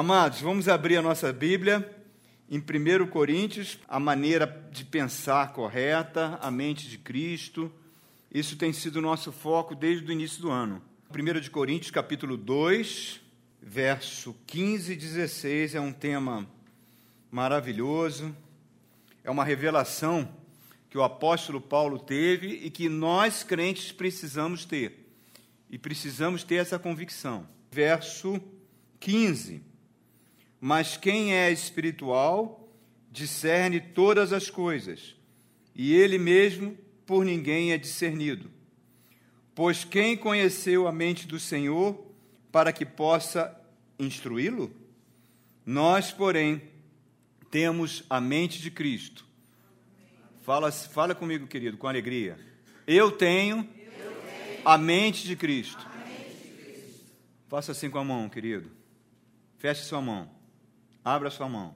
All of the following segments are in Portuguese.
Amados, vamos abrir a nossa Bíblia em 1 Coríntios, a maneira de pensar correta, a mente de Cristo. Isso tem sido o nosso foco desde o início do ano. 1 Coríntios, capítulo 2, verso 15 e 16, é um tema maravilhoso, é uma revelação que o apóstolo Paulo teve e que nós crentes precisamos ter. E precisamos ter essa convicção. Verso 15. Mas quem é espiritual discerne todas as coisas, e ele mesmo por ninguém é discernido. Pois quem conheceu a mente do Senhor para que possa instruí-lo? Nós, porém, temos a mente de Cristo. Fala, fala comigo, querido, com alegria. Eu tenho, Eu tenho a, mente a mente de Cristo. Faça assim com a mão, querido. Feche sua mão. Abra sua mão.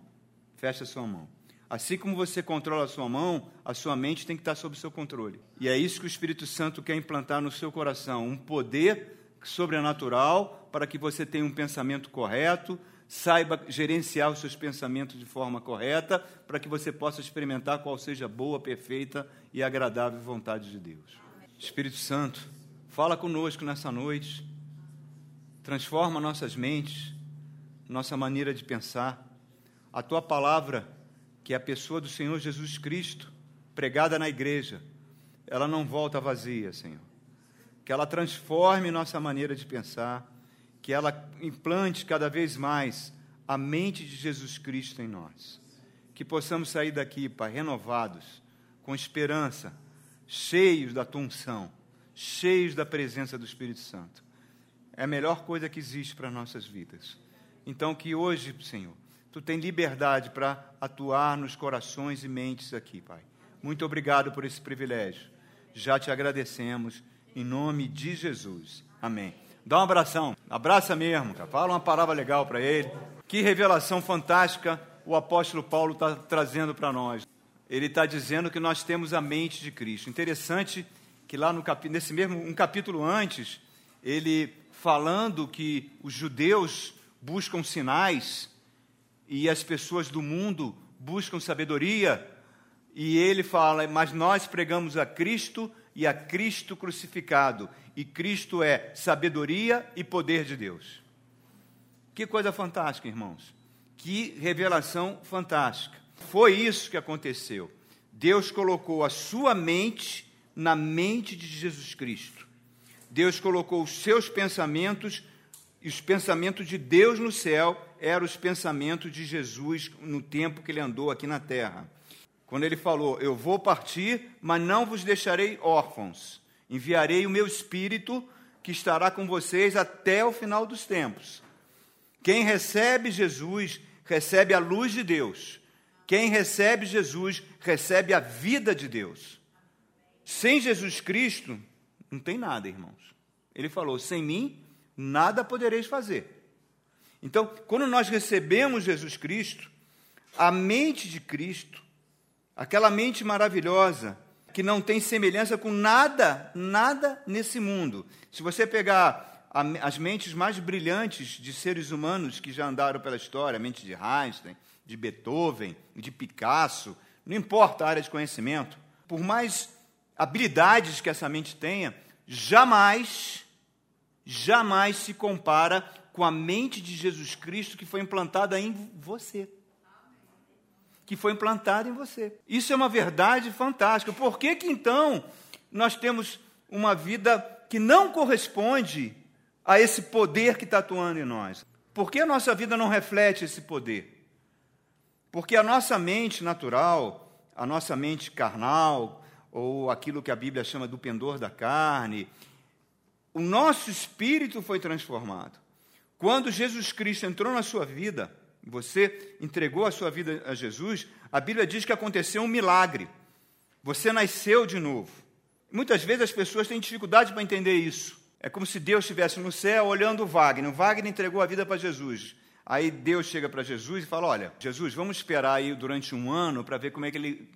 Feche sua mão. Assim como você controla a sua mão, a sua mente tem que estar sob seu controle. E é isso que o Espírito Santo quer implantar no seu coração, um poder sobrenatural para que você tenha um pensamento correto, saiba gerenciar os seus pensamentos de forma correta, para que você possa experimentar qual seja a boa, perfeita e agradável vontade de Deus. Espírito Santo, fala conosco nessa noite, transforma nossas mentes, nossa maneira de pensar. A tua palavra, que é a pessoa do Senhor Jesus Cristo, pregada na igreja, ela não volta vazia, Senhor. Que ela transforme nossa maneira de pensar, que ela implante cada vez mais a mente de Jesus Cristo em nós. Que possamos sair daqui, Pai, renovados, com esperança, cheios da tua unção, cheios da presença do Espírito Santo. É a melhor coisa que existe para nossas vidas. Então, que hoje, Senhor, tu tem liberdade para atuar nos corações e mentes aqui, Pai. Muito obrigado por esse privilégio. Já te agradecemos, em nome de Jesus. Amém. Dá um abração, abraça mesmo, cara. fala uma palavra legal para ele. Que revelação fantástica o apóstolo Paulo está trazendo para nós. Ele está dizendo que nós temos a mente de Cristo. Interessante que lá no cap... nesse mesmo um capítulo antes, ele falando que os judeus buscam sinais e as pessoas do mundo buscam sabedoria. E ele fala: Mas nós pregamos a Cristo e a Cristo crucificado. E Cristo é sabedoria e poder de Deus. Que coisa fantástica, irmãos. Que revelação fantástica. Foi isso que aconteceu. Deus colocou a sua mente na mente de Jesus Cristo. Deus colocou os seus pensamentos e os pensamentos de Deus no céu eram os pensamentos de Jesus no tempo que ele andou aqui na terra. Quando ele falou: Eu vou partir, mas não vos deixarei órfãos. Enviarei o meu espírito que estará com vocês até o final dos tempos. Quem recebe Jesus, recebe a luz de Deus. Quem recebe Jesus, recebe a vida de Deus. Sem Jesus Cristo, não tem nada, irmãos. Ele falou: sem mim, nada podereis fazer. Então, quando nós recebemos Jesus Cristo, a mente de Cristo, aquela mente maravilhosa, que não tem semelhança com nada, nada nesse mundo. Se você pegar a, as mentes mais brilhantes de seres humanos que já andaram pela história, a mente de Einstein, de Beethoven, de Picasso, não importa a área de conhecimento, por mais habilidades que essa mente tenha, jamais jamais se compara com a mente de Jesus Cristo que foi implantada em você. Que foi implantada em você. Isso é uma verdade fantástica. Por que, que então nós temos uma vida que não corresponde a esse poder que está atuando em nós? Por que a nossa vida não reflete esse poder? Porque a nossa mente natural, a nossa mente carnal, ou aquilo que a Bíblia chama do pendor da carne, o nosso espírito foi transformado. Quando Jesus Cristo entrou na sua vida, você entregou a sua vida a Jesus, a Bíblia diz que aconteceu um milagre. Você nasceu de novo. Muitas vezes as pessoas têm dificuldade para entender isso. É como se Deus estivesse no céu olhando o Wagner. O Wagner entregou a vida para Jesus. Aí Deus chega para Jesus e fala: Olha, Jesus, vamos esperar aí durante um ano para ver como é que ele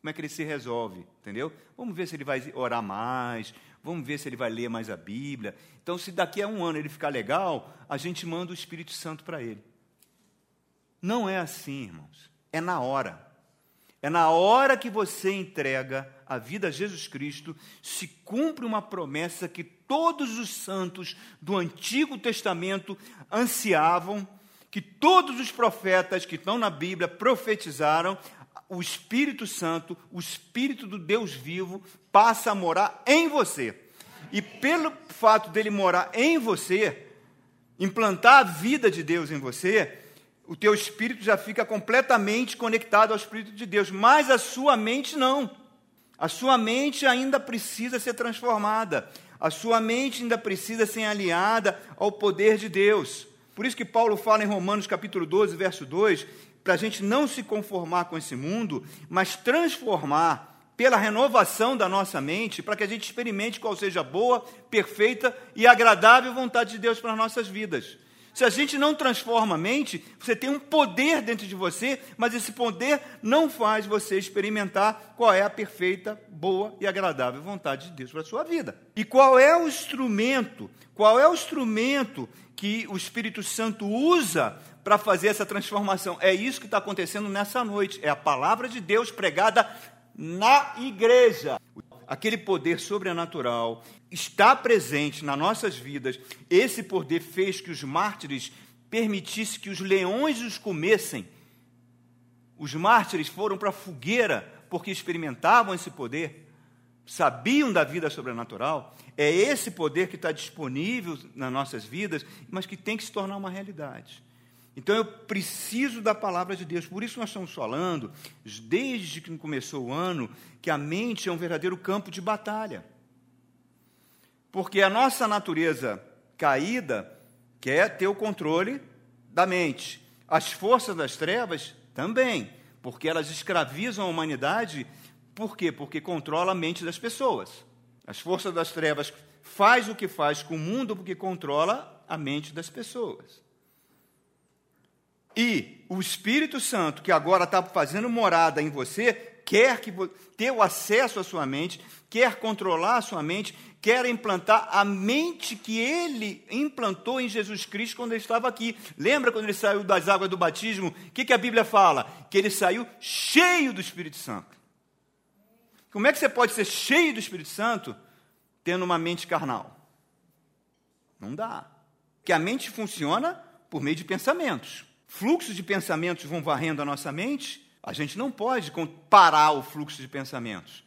como é que ele se resolve, entendeu? Vamos ver se ele vai orar mais, vamos ver se ele vai ler mais a Bíblia. Então, se daqui a um ano ele ficar legal, a gente manda o Espírito Santo para ele. Não é assim, irmãos. É na hora. É na hora que você entrega a vida a Jesus Cristo, se cumpre uma promessa que todos os santos do Antigo Testamento ansiavam, que todos os profetas que estão na Bíblia profetizaram, o Espírito Santo, o Espírito do Deus vivo, passa a morar em você. E pelo fato dele morar em você, implantar a vida de Deus em você, o teu espírito já fica completamente conectado ao Espírito de Deus, mas a sua mente não. A sua mente ainda precisa ser transformada. A sua mente ainda precisa ser aliada ao poder de Deus. Por isso que Paulo fala em Romanos capítulo 12, verso 2, para a gente não se conformar com esse mundo, mas transformar pela renovação da nossa mente, para que a gente experimente qual seja a boa, perfeita e agradável vontade de Deus para as nossas vidas. Se a gente não transforma a mente, você tem um poder dentro de você, mas esse poder não faz você experimentar qual é a perfeita, boa e agradável vontade de Deus para a sua vida. E qual é o instrumento? Qual é o instrumento que o Espírito Santo usa para fazer essa transformação? É isso que está acontecendo nessa noite. É a palavra de Deus pregada na igreja aquele poder sobrenatural está presente nas nossas vidas. Esse poder fez que os mártires permitissem que os leões os comessem. Os mártires foram para a fogueira porque experimentavam esse poder, sabiam da vida sobrenatural. É esse poder que está disponível nas nossas vidas, mas que tem que se tornar uma realidade. Então eu preciso da palavra de Deus. Por isso nós estamos falando, desde que começou o ano, que a mente é um verdadeiro campo de batalha. Porque a nossa natureza caída quer ter o controle da mente. As forças das trevas também, porque elas escravizam a humanidade. Por quê? Porque controla a mente das pessoas. As forças das trevas faz o que faz com o mundo porque controla a mente das pessoas. E o Espírito Santo, que agora está fazendo morada em você, quer que ter o acesso à sua mente, quer controlar a sua mente, quer implantar a mente que ele implantou em Jesus Cristo quando ele estava aqui. Lembra quando ele saiu das águas do batismo? O que, que a Bíblia fala? Que ele saiu cheio do Espírito Santo. Como é que você pode ser cheio do Espírito Santo tendo uma mente carnal? Não dá. Que a mente funciona por meio de pensamentos fluxos de pensamentos vão varrendo a nossa mente, a gente não pode parar o fluxo de pensamentos,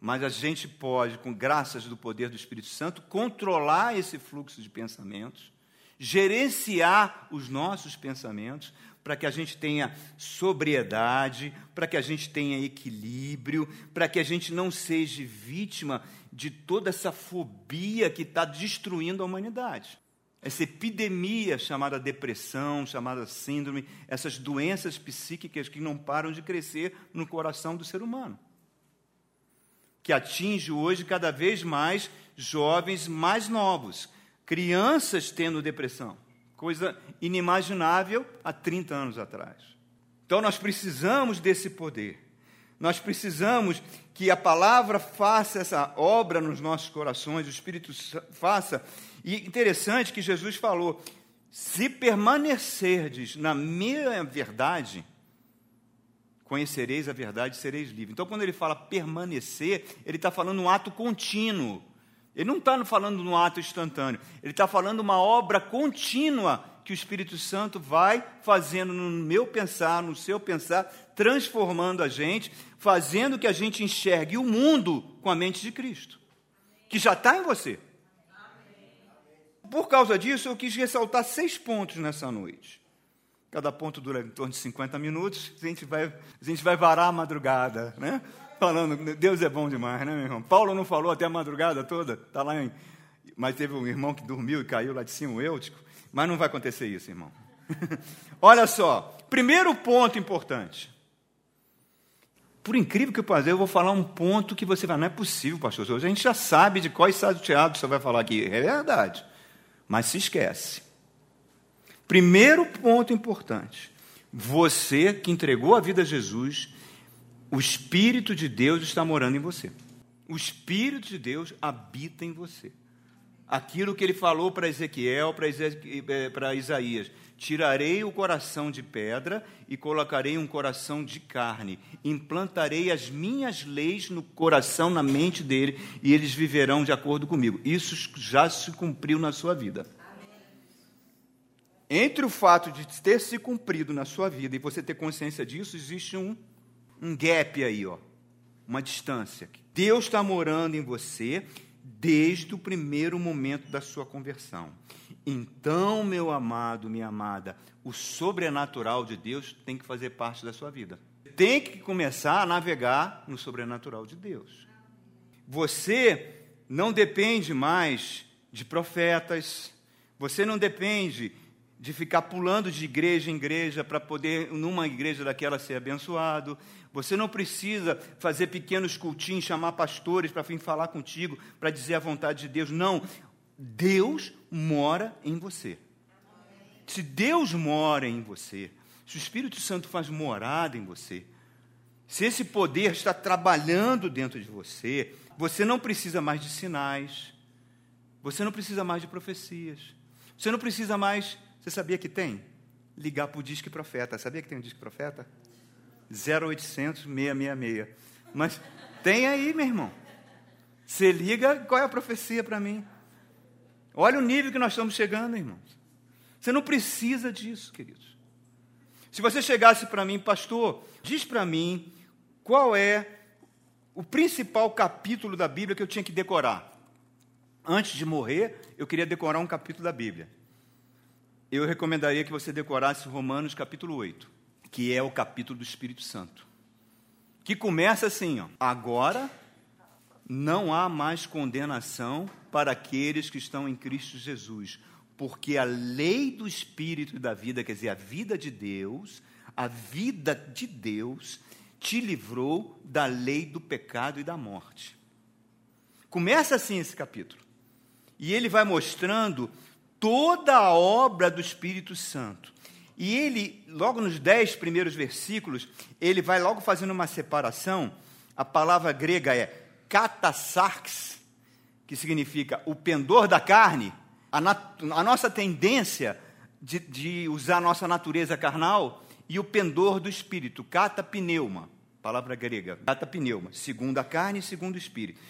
mas a gente pode, com graças do poder do Espírito Santo, controlar esse fluxo de pensamentos, gerenciar os nossos pensamentos, para que a gente tenha sobriedade, para que a gente tenha equilíbrio, para que a gente não seja vítima de toda essa fobia que está destruindo a humanidade essa epidemia chamada depressão, chamada síndrome, essas doenças psíquicas que não param de crescer no coração do ser humano. Que atinge hoje cada vez mais jovens mais novos, crianças tendo depressão, coisa inimaginável há 30 anos atrás. Então nós precisamos desse poder. Nós precisamos que a palavra faça essa obra nos nossos corações, o Espírito faça e interessante que Jesus falou: se permanecerdes na minha verdade, conhecereis a verdade e sereis livres. Então, quando ele fala permanecer, ele está falando um ato contínuo. Ele não está falando um ato instantâneo. Ele está falando uma obra contínua que o Espírito Santo vai fazendo no meu pensar, no seu pensar, transformando a gente, fazendo que a gente enxergue o mundo com a mente de Cristo, que já está em você. Por causa disso, eu quis ressaltar seis pontos nessa noite. Cada ponto dura em torno de 50 minutos. A gente vai, a gente vai varar a madrugada, né? Falando, Deus é bom demais, né, meu irmão? Paulo não falou até a madrugada toda, tá lá em, mas teve um irmão que dormiu e caiu lá de cima, o Eutico. Mas não vai acontecer isso, irmão. Olha só, primeiro ponto importante. Por incrível que pareça, eu vou falar um ponto que você vai, não é possível, pastor. A gente já sabe de qual estado teatro você vai falar aqui. É verdade mas se esquece. Primeiro ponto importante: você que entregou a vida a Jesus, o Espírito de Deus está morando em você. O Espírito de Deus habita em você. aquilo que ele falou para Ezequiel, para Isaías: Tirarei o coração de pedra e colocarei um coração de carne. Implantarei as minhas leis no coração, na mente dele, e eles viverão de acordo comigo. Isso já se cumpriu na sua vida. Entre o fato de ter se cumprido na sua vida e você ter consciência disso, existe um, um gap aí, ó, uma distância. Deus está morando em você desde o primeiro momento da sua conversão. Então, meu amado, minha amada, o sobrenatural de Deus tem que fazer parte da sua vida. Tem que começar a navegar no sobrenatural de Deus. Você não depende mais de profetas, você não depende de ficar pulando de igreja em igreja para poder, numa igreja daquela, ser abençoado. Você não precisa fazer pequenos cultinhos, chamar pastores para vir falar contigo, para dizer a vontade de Deus. Não. Deus mora em você. Se Deus mora em você, se o Espírito Santo faz morada em você, se esse poder está trabalhando dentro de você, você não precisa mais de sinais, você não precisa mais de profecias, você não precisa mais. Você sabia que tem? Ligar para o Disque Profeta. Sabia que tem um Disque Profeta? 0800 666. Mas tem aí, meu irmão. Você liga, qual é a profecia para mim? Olha o nível que nós estamos chegando, irmãos. Você não precisa disso, queridos. Se você chegasse para mim, pastor, diz para mim qual é o principal capítulo da Bíblia que eu tinha que decorar. Antes de morrer, eu queria decorar um capítulo da Bíblia. Eu recomendaria que você decorasse Romanos capítulo 8, que é o capítulo do Espírito Santo. Que começa assim, ó. Agora não há mais condenação para aqueles que estão em Cristo Jesus, porque a lei do Espírito e da vida, quer dizer, a vida de Deus, a vida de Deus, te livrou da lei do pecado e da morte. Começa assim esse capítulo. E ele vai mostrando toda a obra do Espírito Santo. E ele, logo nos dez primeiros versículos, ele vai logo fazendo uma separação. A palavra grega é katasarx, que significa o pendor da carne, a, a nossa tendência de, de, usar a nossa natureza carnal, e o pendor do espírito, catapneuma, palavra grega, catapneuma, segundo a carne e segundo o espírito.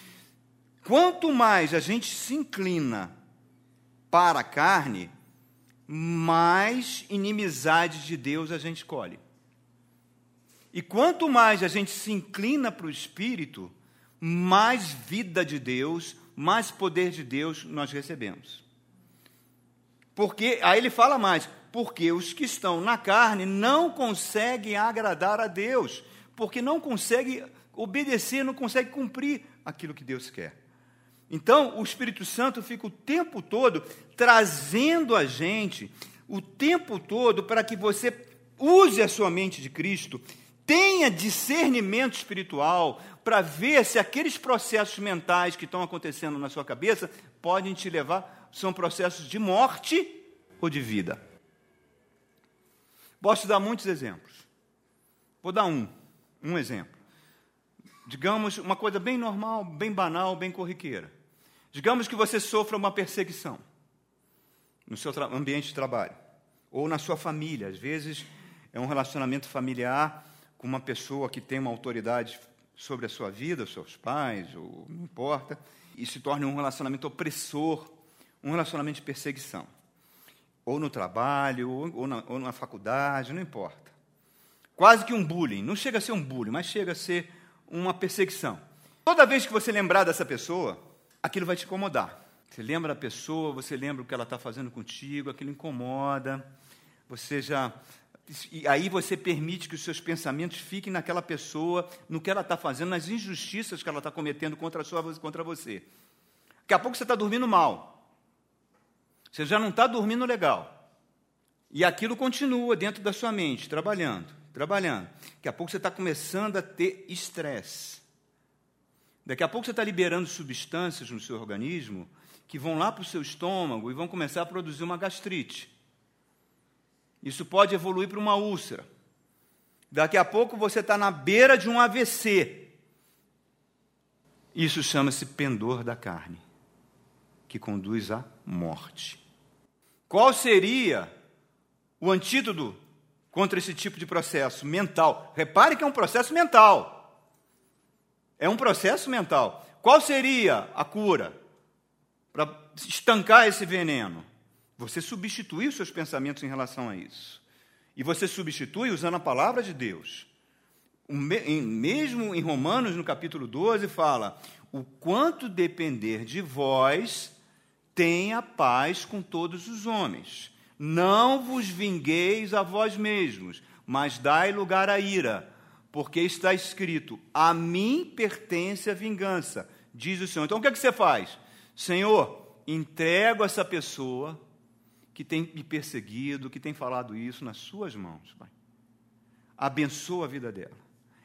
Quanto mais a gente se inclina para a carne, mais inimizade de Deus a gente colhe. E quanto mais a gente se inclina para o espírito, mais vida de Deus, mais poder de Deus nós recebemos. Porque, aí ele fala mais, porque os que estão na carne não conseguem agradar a Deus, porque não conseguem obedecer, não conseguem cumprir aquilo que Deus quer. Então, o Espírito Santo fica o tempo todo trazendo a gente, o tempo todo, para que você use a sua mente de Cristo, tenha discernimento espiritual para ver se aqueles processos mentais que estão acontecendo na sua cabeça podem te levar, são processos de morte ou de vida. Posso dar muitos exemplos. Vou dar um, um exemplo. Digamos uma coisa bem normal, bem banal, bem corriqueira. Digamos que você sofra uma perseguição no seu ambiente de trabalho ou na sua família. Às vezes é um relacionamento familiar com uma pessoa que tem uma autoridade sobre a sua vida, seus pais, ou não importa, e se torna um relacionamento opressor, um relacionamento de perseguição. Ou no trabalho, ou na, ou na faculdade, não importa. Quase que um bullying. Não chega a ser um bullying, mas chega a ser uma perseguição. Toda vez que você lembrar dessa pessoa, aquilo vai te incomodar. Você lembra da pessoa, você lembra o que ela está fazendo contigo, aquilo incomoda. Você já. E aí você permite que os seus pensamentos fiquem naquela pessoa, no que ela está fazendo, nas injustiças que ela está cometendo contra, sua, contra você. Daqui a pouco você está dormindo mal. Você já não está dormindo legal. E aquilo continua dentro da sua mente, trabalhando, trabalhando. Daqui a pouco você está começando a ter estresse. Daqui a pouco você está liberando substâncias no seu organismo que vão lá para o seu estômago e vão começar a produzir uma gastrite. Isso pode evoluir para uma úlcera. Daqui a pouco você está na beira de um AVC. Isso chama-se pendor da carne. que conduz à morte. Qual seria o antídoto contra esse tipo de processo mental? Repare que é um processo mental. É um processo mental. Qual seria a cura para estancar esse veneno? Você substitui os seus pensamentos em relação a isso. E você substitui usando a palavra de Deus. Mesmo em Romanos, no capítulo 12, fala: o quanto depender de vós, tenha paz com todos os homens. Não vos vingueis a vós mesmos, mas dai lugar à ira, porque está escrito: A mim pertence a vingança, diz o Senhor. Então o que, é que você faz? Senhor, entrego essa pessoa que tem me perseguido, que tem falado isso nas suas mãos, Pai. Abençoa a vida dela.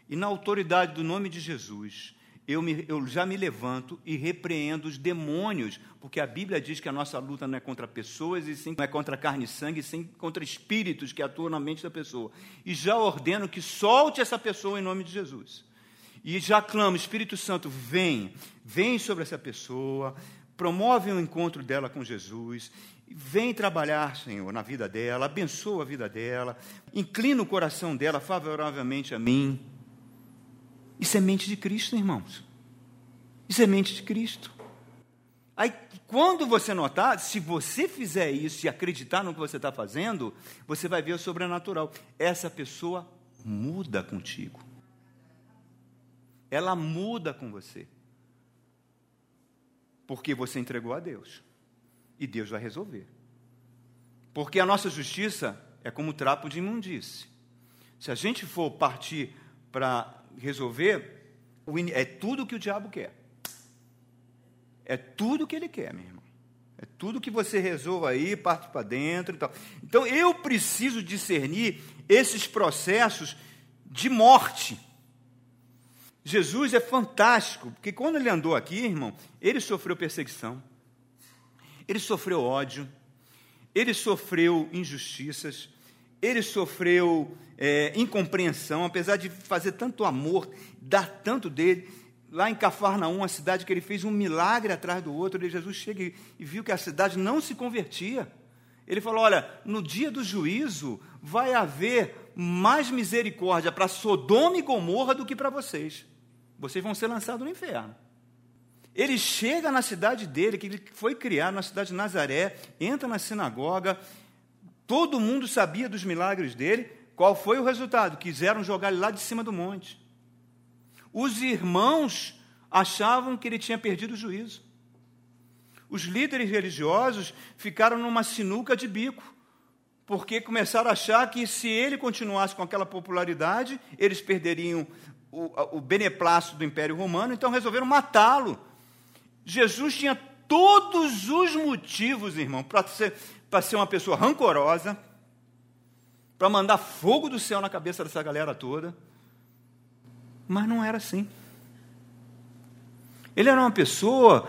E na autoridade do nome de Jesus, eu, me, eu, já me levanto e repreendo os demônios, porque a Bíblia diz que a nossa luta não é contra pessoas, e sim não é contra carne e sangue, e sim contra espíritos que atuam na mente da pessoa. E já ordeno que solte essa pessoa em nome de Jesus. E já clamo, Espírito Santo, vem, vem sobre essa pessoa, promove o um encontro dela com Jesus, vem trabalhar, Senhor, na vida dela, abençoa a vida dela, inclina o coração dela favoravelmente a mim. Isso é mente de Cristo, irmãos. Isso é mente de Cristo. Aí, quando você notar, se você fizer isso e acreditar no que você está fazendo, você vai ver o sobrenatural. Essa pessoa muda contigo. Ela muda com você. Porque você entregou a Deus. E Deus vai resolver. Porque a nossa justiça é como trapo de imundície. Se a gente for partir para resolver, é tudo que o diabo quer. É tudo que ele quer, meu irmão. É tudo que você resolva aí, parte para dentro e tal. Então eu preciso discernir esses processos de morte. Jesus é fantástico, porque quando ele andou aqui, irmão, ele sofreu perseguição, ele sofreu ódio, ele sofreu injustiças, ele sofreu é, incompreensão, apesar de fazer tanto amor, dar tanto dele. Lá em Cafarnaum, uma cidade que ele fez um milagre atrás do outro, Jesus chega e viu que a cidade não se convertia. Ele falou: Olha, no dia do juízo vai haver mais misericórdia para Sodoma e Gomorra do que para vocês. Vocês vão ser lançados no inferno. Ele chega na cidade dele, que ele foi criado na cidade de Nazaré, entra na sinagoga, todo mundo sabia dos milagres dele, qual foi o resultado? Quiseram jogar ele lá de cima do monte. Os irmãos achavam que ele tinha perdido o juízo. Os líderes religiosos ficaram numa sinuca de bico, porque começaram a achar que se ele continuasse com aquela popularidade, eles perderiam o, o beneplácito do Império Romano, então resolveram matá-lo. Jesus tinha todos os motivos, irmão, para ser, ser uma pessoa rancorosa, para mandar fogo do céu na cabeça dessa galera toda. Mas não era assim. Ele era uma pessoa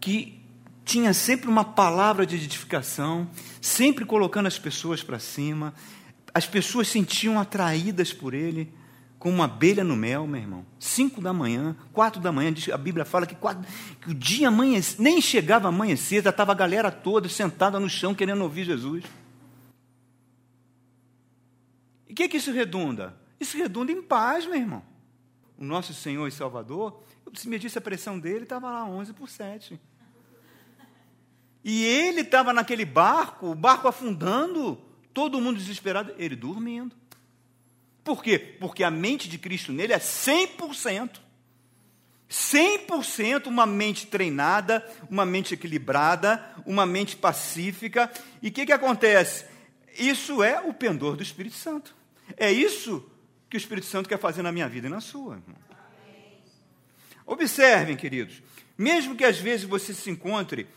que tinha sempre uma palavra de edificação, sempre colocando as pessoas para cima. As pessoas sentiam atraídas por ele, como uma abelha no mel, meu irmão. Cinco da manhã, quatro da manhã, a Bíblia fala que, quatro, que o dia amanhecer, nem chegava a amanhecer, já estava a galera toda sentada no chão querendo ouvir Jesus. E o que, que isso redunda? Isso redunda em paz, meu irmão. O nosso Senhor e Salvador, se medisse a pressão dele, estava lá 11 por 7. E ele estava naquele barco, o barco afundando, todo mundo desesperado, ele dormindo. Por quê? Porque a mente de Cristo nele é 100%. 100% uma mente treinada, uma mente equilibrada, uma mente pacífica. E o que, que acontece? Isso é o pendor do Espírito Santo. É isso que o Espírito Santo quer fazer na minha vida e na sua. Observem, queridos, mesmo que às vezes você se encontre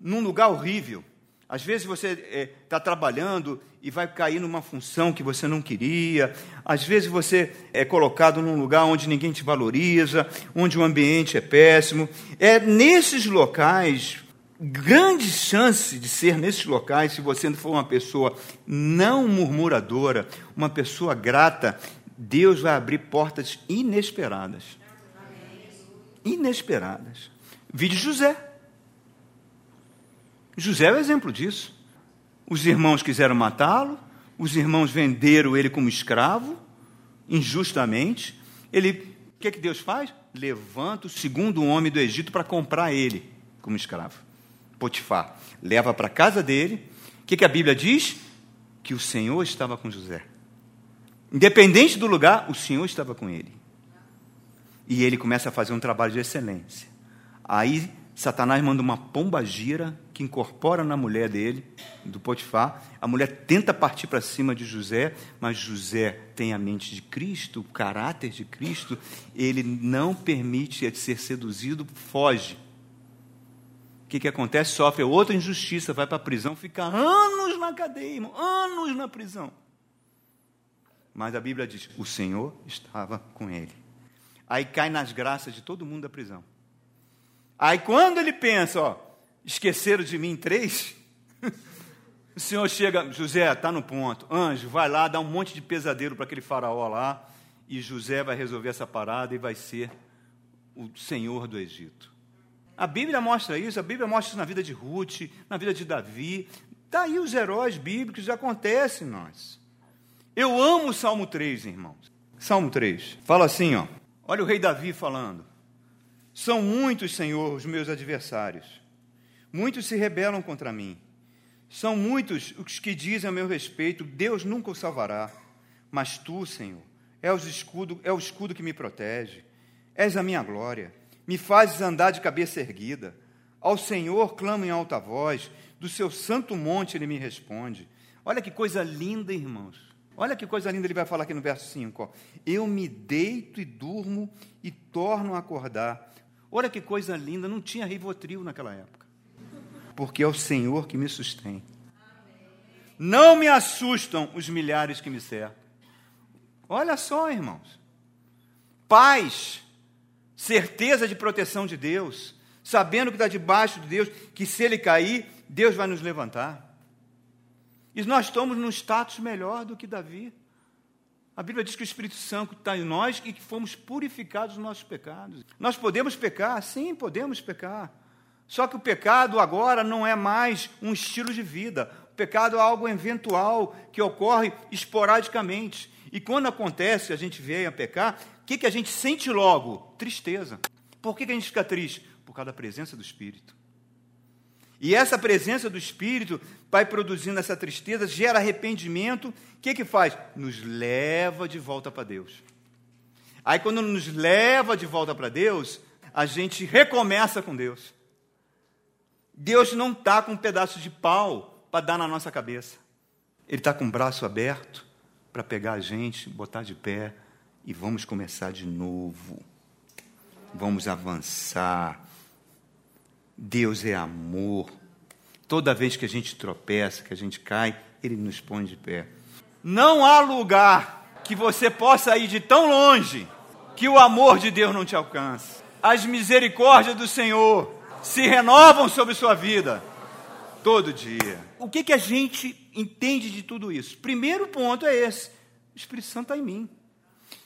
num lugar horrível, às vezes você está é, tá trabalhando e vai cair numa função que você não queria. Às vezes você é colocado num lugar onde ninguém te valoriza, onde o ambiente é péssimo. É nesses locais grande chance de ser nesses locais, se você for uma pessoa não murmuradora, uma pessoa grata, Deus vai abrir portas inesperadas. Inesperadas. Vide José. José é o exemplo disso. Os irmãos quiseram matá-lo, os irmãos venderam ele como escravo, injustamente. Ele, o que, é que Deus faz? Levanta o segundo homem do Egito para comprar ele como escravo. Potifar. Leva para a casa dele. O que, que a Bíblia diz? Que o Senhor estava com José. Independente do lugar, o Senhor estava com ele. E ele começa a fazer um trabalho de excelência. Aí Satanás manda uma pomba gira que incorpora na mulher dele, do Potifar. A mulher tenta partir para cima de José, mas José tem a mente de Cristo, o caráter de Cristo. Ele não permite ser seduzido, foge. O que, que acontece? Sofre outra injustiça, vai para a prisão, fica anos na cadeia, anos na prisão. Mas a Bíblia diz: o Senhor estava com ele. Aí cai nas graças de todo mundo da prisão. Aí quando ele pensa, ó, esqueceram de mim três, o Senhor chega, José, está no ponto. Anjo, vai lá, dá um monte de pesadelo para aquele faraó lá, e José vai resolver essa parada e vai ser o Senhor do Egito. A Bíblia mostra isso, a Bíblia mostra isso na vida de Ruth, na vida de Davi. Está aí os heróis bíblicos, acontece em nós. Eu amo o Salmo 3, irmãos. Salmo 3. Fala assim, ó. Olha o rei Davi falando. São muitos, Senhor, os meus adversários. Muitos se rebelam contra mim. São muitos os que dizem a meu respeito: Deus nunca o salvará. Mas tu, Senhor, és o escudo, é o escudo que me protege. És a minha glória. Me fazes andar de cabeça erguida. Ao Senhor clamo em alta voz. Do seu santo monte ele me responde. Olha que coisa linda, irmãos. Olha que coisa linda ele vai falar aqui no verso 5. Ó. Eu me deito e durmo e torno a acordar. Olha que coisa linda, não tinha Rivotril naquela época. Porque é o Senhor que me sustém. Não me assustam os milhares que me cercam. Olha só, irmãos. Paz, certeza de proteção de Deus, sabendo que está debaixo de Deus, que se ele cair, Deus vai nos levantar. E nós estamos num status melhor do que Davi. A Bíblia diz que o Espírito Santo está em nós e que fomos purificados dos nossos pecados. Nós podemos pecar? Sim, podemos pecar. Só que o pecado agora não é mais um estilo de vida. O pecado é algo eventual que ocorre esporadicamente. E quando acontece, a gente vem a pecar, o que, que a gente sente logo? Tristeza. Por que, que a gente fica triste? Por causa da presença do Espírito. E essa presença do Espírito vai produzindo essa tristeza, gera arrependimento. O que, que faz? Nos leva de volta para Deus. Aí, quando nos leva de volta para Deus, a gente recomeça com Deus. Deus não está com um pedaço de pau para dar na nossa cabeça. Ele está com o braço aberto para pegar a gente, botar de pé e vamos começar de novo. Vamos avançar Deus é amor. Toda vez que a gente tropeça, que a gente cai, Ele nos põe de pé. Não há lugar que você possa ir de tão longe que o amor de Deus não te alcance. As misericórdias do Senhor se renovam sobre sua vida todo dia. O que, que a gente entende de tudo isso? Primeiro ponto é esse: o Espírito Santo está em mim.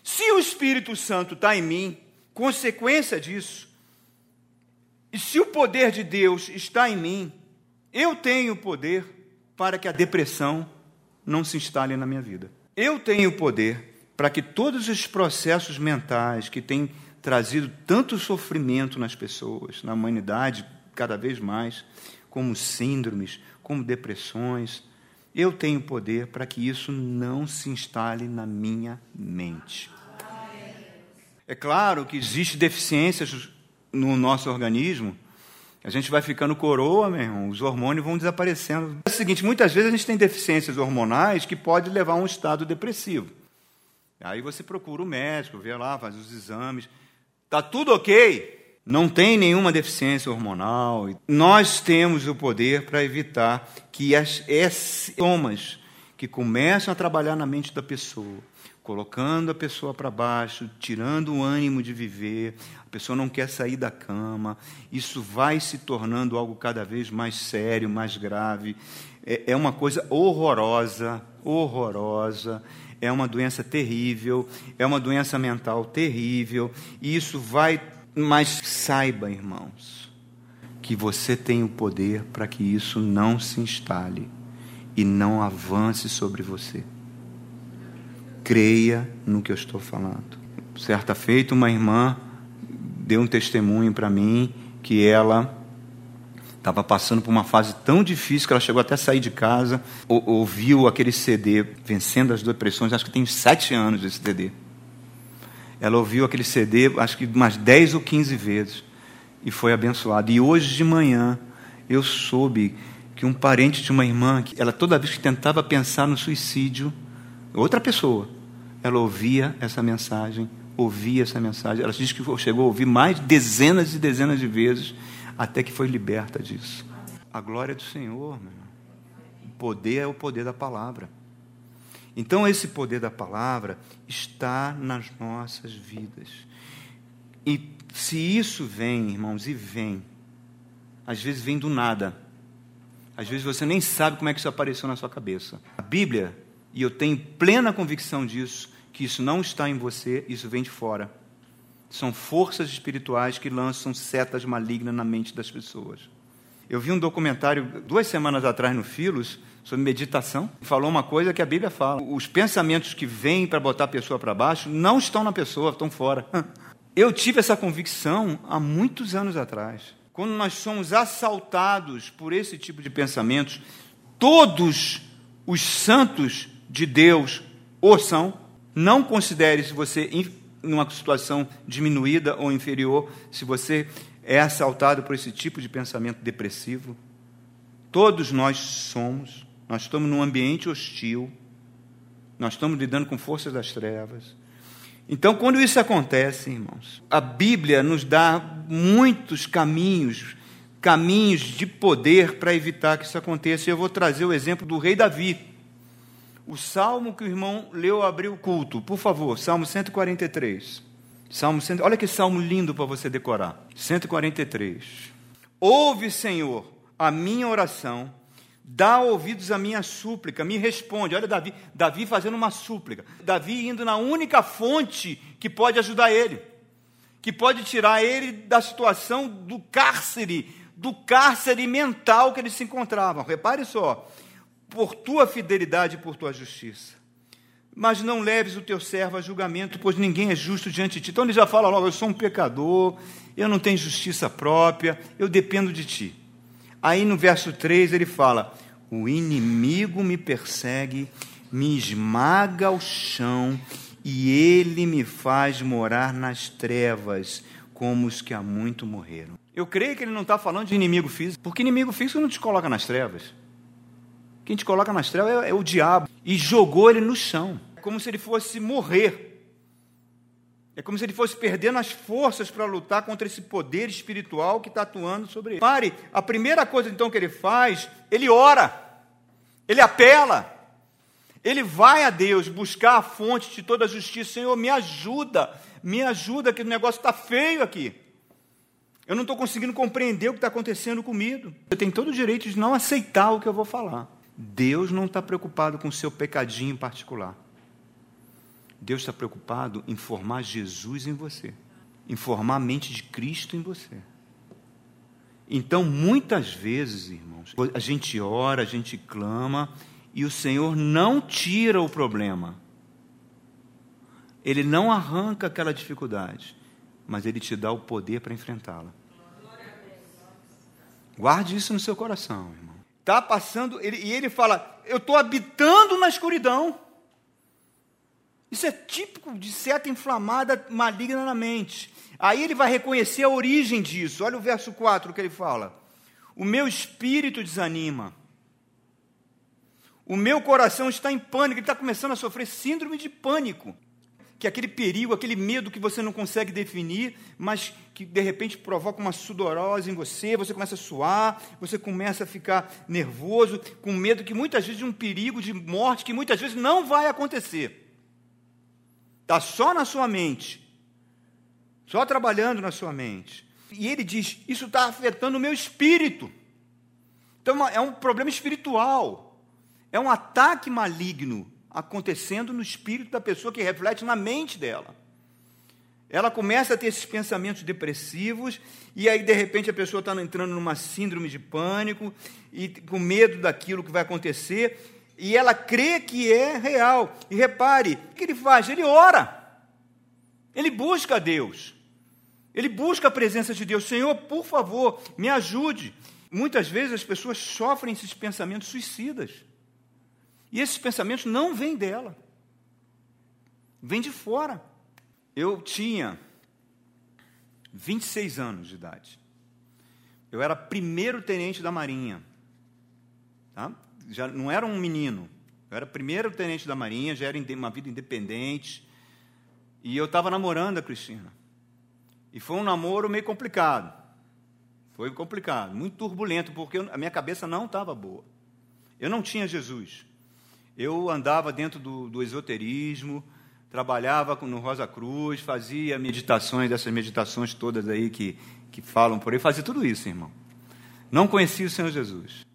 Se o Espírito Santo está em mim, consequência disso, e se o poder de Deus está em mim, eu tenho poder para que a depressão não se instale na minha vida. Eu tenho poder para que todos os processos mentais que têm trazido tanto sofrimento nas pessoas, na humanidade, cada vez mais, como síndromes, como depressões, eu tenho poder para que isso não se instale na minha mente. É claro que existem deficiências no nosso organismo, a gente vai ficando coroa, meu irmão, os hormônios vão desaparecendo. É o seguinte, muitas vezes a gente tem deficiências hormonais que pode levar a um estado depressivo. Aí você procura o médico, vê lá, faz os exames. Está tudo ok? Não tem nenhuma deficiência hormonal. Nós temos o poder para evitar que as, esses sintomas que começam a trabalhar na mente da pessoa, colocando a pessoa para baixo, tirando o ânimo de viver, a pessoa não quer sair da cama, isso vai se tornando algo cada vez mais sério, mais grave. É, é uma coisa horrorosa, horrorosa, é uma doença terrível, é uma doença mental terrível, e isso vai. Mas saiba, irmãos, que você tem o poder para que isso não se instale e não avance sobre você. Creia no que eu estou falando. Certa feita, uma irmã deu um testemunho para mim que ela estava passando por uma fase tão difícil que ela chegou até a sair de casa, ouviu aquele CD, Vencendo as Depressões, acho que tem sete anos esse CD. Ela ouviu aquele CD, acho que umas dez ou quinze vezes, e foi abençoada. E hoje de manhã, eu soube que um parente de uma irmã, ela toda vez que tentava pensar no suicídio, outra pessoa, ela ouvia essa mensagem, ouvia essa mensagem. Ela diz que chegou a ouvir mais dezenas e dezenas de vezes até que foi liberta disso. A glória do Senhor, meu irmão. O poder é o poder da palavra. Então, esse poder da palavra está nas nossas vidas. E se isso vem, irmãos, e vem, às vezes vem do nada. Às vezes você nem sabe como é que isso apareceu na sua cabeça. A Bíblia, e eu tenho plena convicção disso, que isso não está em você, isso vem de fora. São forças espirituais que lançam setas malignas na mente das pessoas. Eu vi um documentário duas semanas atrás no Filos sobre meditação. Falou uma coisa que a Bíblia fala: os pensamentos que vêm para botar a pessoa para baixo não estão na pessoa, estão fora. Eu tive essa convicção há muitos anos atrás. Quando nós somos assaltados por esse tipo de pensamentos, todos os santos de Deus o são. Não considere se você numa situação diminuída ou inferior, se você é assaltado por esse tipo de pensamento depressivo. Todos nós somos, nós estamos num ambiente hostil, nós estamos lidando com forças das trevas. Então, quando isso acontece, irmãos, a Bíblia nos dá muitos caminhos, caminhos de poder para evitar que isso aconteça. Eu vou trazer o exemplo do rei Davi o salmo que o irmão leu abriu o culto. Por favor, Salmo 143. Salmo 100, olha que salmo lindo para você decorar. 143. Ouve, Senhor, a minha oração, dá ouvidos à minha súplica, me responde. Olha Davi, Davi fazendo uma súplica. Davi indo na única fonte que pode ajudar ele, que pode tirar ele da situação do cárcere, do cárcere mental que ele se encontrava. Repare só, por tua fidelidade e por tua justiça. Mas não leves o teu servo a julgamento, pois ninguém é justo diante de ti. Então ele já fala logo: eu sou um pecador, eu não tenho justiça própria, eu dependo de ti. Aí no verso 3 ele fala: o inimigo me persegue, me esmaga ao chão, e ele me faz morar nas trevas, como os que há muito morreram. Eu creio que ele não está falando de inimigo físico, porque inimigo físico não te coloca nas trevas. Quem te coloca nas trevas é, é o diabo. E jogou ele no chão. É como se ele fosse morrer. É como se ele fosse perdendo as forças para lutar contra esse poder espiritual que está atuando sobre ele. Pare, a primeira coisa então que ele faz, ele ora, ele apela, ele vai a Deus buscar a fonte de toda a justiça. Senhor, me ajuda, me ajuda, que o negócio está feio aqui. Eu não estou conseguindo compreender o que está acontecendo comigo. Você tem todo o direito de não aceitar o que eu vou falar. Deus não está preocupado com o seu pecadinho em particular. Deus está preocupado em formar Jesus em você, em formar a mente de Cristo em você. Então, muitas vezes, irmãos, a gente ora, a gente clama, e o Senhor não tira o problema. Ele não arranca aquela dificuldade, mas Ele te dá o poder para enfrentá-la. Guarde isso no seu coração, irmão. Está passando, ele, e ele fala: Eu estou habitando na escuridão. Isso é típico de seta inflamada maligna na mente. Aí ele vai reconhecer a origem disso. Olha o verso 4 que ele fala: O meu espírito desanima. O meu coração está em pânico. Ele está começando a sofrer síndrome de pânico que aquele perigo, aquele medo que você não consegue definir, mas que de repente provoca uma sudorose em você, você começa a suar, você começa a ficar nervoso, com medo que muitas vezes de um perigo de morte que muitas vezes não vai acontecer. Está só na sua mente, só trabalhando na sua mente. E ele diz: Isso está afetando o meu espírito. Então é um problema espiritual, é um ataque maligno acontecendo no espírito da pessoa que reflete na mente dela. Ela começa a ter esses pensamentos depressivos, e aí, de repente, a pessoa está entrando numa síndrome de pânico, e com medo daquilo que vai acontecer, e ela crê que é real. E repare, o que ele faz? Ele ora. Ele busca a Deus. Ele busca a presença de Deus. Senhor, por favor, me ajude. Muitas vezes as pessoas sofrem esses pensamentos suicidas. E esses pensamentos não vêm dela. Vêm de fora. Eu tinha 26 anos de idade. Eu era primeiro tenente da Marinha. Tá? Já não era um menino. Eu era primeiro tenente da Marinha, já era uma vida independente. E eu estava namorando a Cristina. E foi um namoro meio complicado. Foi complicado, muito turbulento, porque a minha cabeça não estava boa. Eu não tinha Jesus. Eu andava dentro do, do esoterismo, trabalhava no Rosa Cruz, fazia meditações, dessas meditações todas aí que, que falam por aí, fazia tudo isso, irmão. Não conhecia o Senhor Jesus.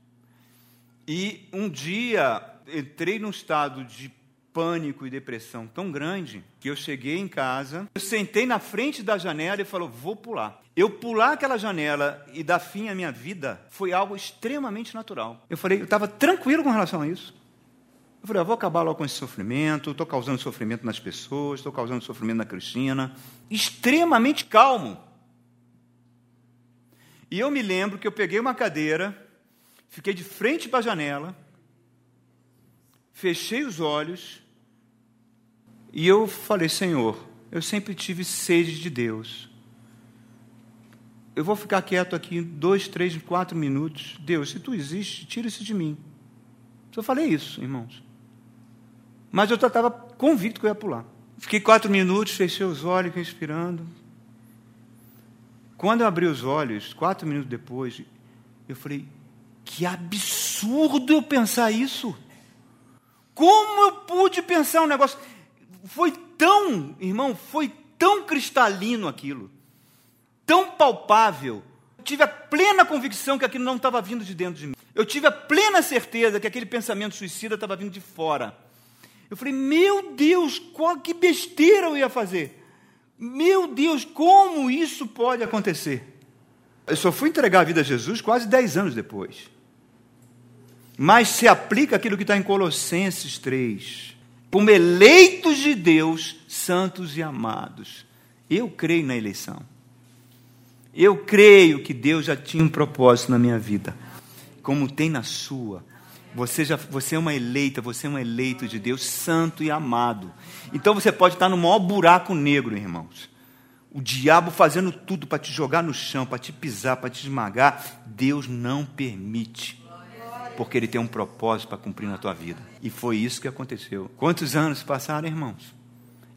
E um dia entrei num estado de pânico e depressão tão grande que eu cheguei em casa, eu sentei na frente da janela e falou: "Vou pular". Eu pular aquela janela e dar fim à minha vida foi algo extremamente natural. Eu falei, eu estava tranquilo com relação a isso. Eu falei, eu vou acabar logo com esse sofrimento, estou causando sofrimento nas pessoas, estou causando sofrimento na Cristina. Extremamente calmo. E eu me lembro que eu peguei uma cadeira, fiquei de frente para a janela, fechei os olhos e eu falei: Senhor, eu sempre tive sede de Deus. Eu vou ficar quieto aqui dois, três, quatro minutos. Deus, se tu existe, tira isso de mim. Só falei isso, irmãos. Mas eu estava convicto que eu ia pular. Fiquei quatro minutos, fechei os olhos, respirando. Quando eu abri os olhos, quatro minutos depois, eu falei: que absurdo eu pensar isso. Como eu pude pensar um negócio? Foi tão, irmão, foi tão cristalino aquilo, tão palpável. Eu tive a plena convicção que aquilo não estava vindo de dentro de mim. Eu tive a plena certeza que aquele pensamento suicida estava vindo de fora. Eu falei, meu Deus, qual, que besteira eu ia fazer? Meu Deus, como isso pode acontecer? Eu só fui entregar a vida a Jesus quase 10 anos depois. Mas se aplica aquilo que está em Colossenses 3 como eleitos de Deus, santos e amados. Eu creio na eleição. Eu creio que Deus já tinha um propósito na minha vida, como tem na sua. Você, já, você é uma eleita, você é um eleito de Deus, santo e amado. Então você pode estar no maior buraco negro, irmãos. O diabo fazendo tudo para te jogar no chão, para te pisar, para te esmagar. Deus não permite porque Ele tem um propósito para cumprir na tua vida. E foi isso que aconteceu. Quantos anos passaram, irmãos?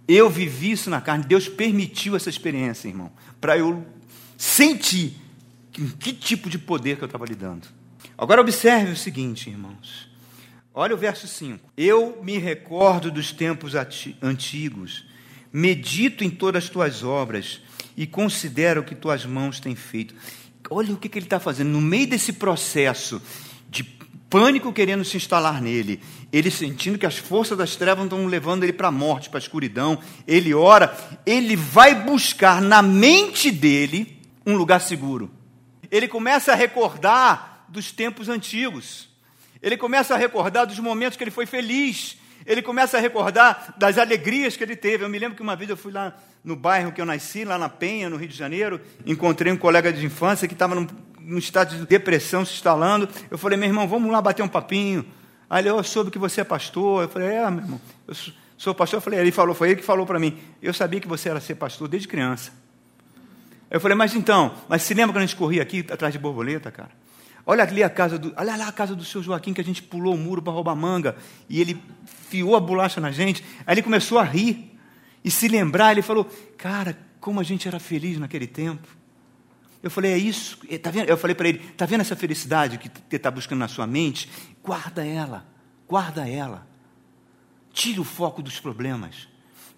Eu vivi isso na carne. Deus permitiu essa experiência, irmão, para eu sentir que, que tipo de poder que eu estava lidando. Agora observe o seguinte, irmãos. Olha o verso 5. Eu me recordo dos tempos antigos, medito em todas as tuas obras e considero o que tuas mãos têm feito. Olha o que, que ele está fazendo. No meio desse processo de pânico querendo se instalar nele, ele sentindo que as forças das trevas estão levando ele para a morte, para a escuridão, ele ora, ele vai buscar na mente dele um lugar seguro. Ele começa a recordar dos tempos antigos. Ele começa a recordar dos momentos que ele foi feliz. Ele começa a recordar das alegrias que ele teve. Eu me lembro que uma vez eu fui lá no bairro que eu nasci, lá na Penha, no Rio de Janeiro, encontrei um colega de infância que estava num num estado de depressão se instalando. Eu falei, meu irmão, vamos lá bater um papinho. Aí ele, eu soube que você é pastor. Eu falei, é, meu irmão, eu sou pastor. Eu falei, ele falou, foi ele que falou para mim. Eu sabia que você era ser pastor desde criança. Eu falei, mas então, mas se lembra quando a gente corria aqui atrás de borboleta, cara? Olha ali a casa do, olha lá a casa do seu Joaquim que a gente pulou o muro para roubar manga e ele fiou a bolacha na gente. Aí ele começou a rir e se lembrar, ele falou: "Cara, como a gente era feliz naquele tempo". Eu falei, é isso. Tá vendo? Eu falei para ele, está vendo essa felicidade que você está buscando na sua mente? Guarda ela, guarda ela. Tira o foco dos problemas.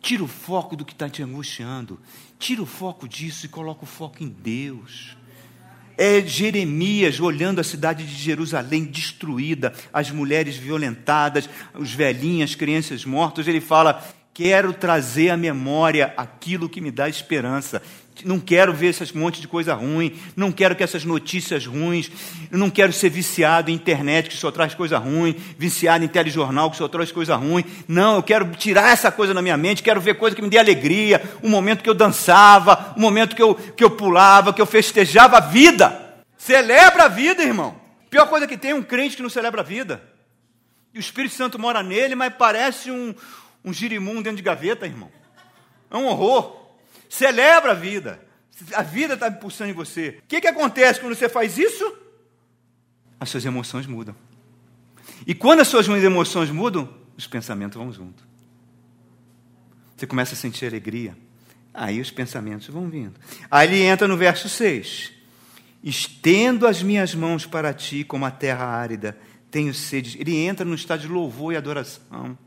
Tira o foco do que está te angustiando. Tira o foco disso e coloca o foco em Deus. É Jeremias olhando a cidade de Jerusalém destruída, as mulheres violentadas, os velhinhos, as crianças mortas. Ele fala: Quero trazer à memória aquilo que me dá esperança. Não quero ver esse monte de coisa ruim, não quero que essas notícias ruins, não quero ser viciado em internet que só traz coisa ruim, viciado em telejornal que só traz coisa ruim. Não, eu quero tirar essa coisa na minha mente, quero ver coisa que me dê alegria, o um momento que eu dançava, o um momento que eu, que eu pulava, que eu festejava a vida. Celebra a vida, irmão. Pior coisa que tem é um crente que não celebra a vida. E o Espírito Santo mora nele, mas parece um, um girimum dentro de gaveta, irmão. É um horror. Celebra a vida. A vida está pulsando em você. O que, que acontece quando você faz isso? As suas emoções mudam. E quando as suas emoções mudam, os pensamentos vão junto. Você começa a sentir alegria. Aí os pensamentos vão vindo. Aí ele entra no verso 6. Estendo as minhas mãos para ti como a terra árida, tenho sede. Ele entra no estado de louvor e adoração.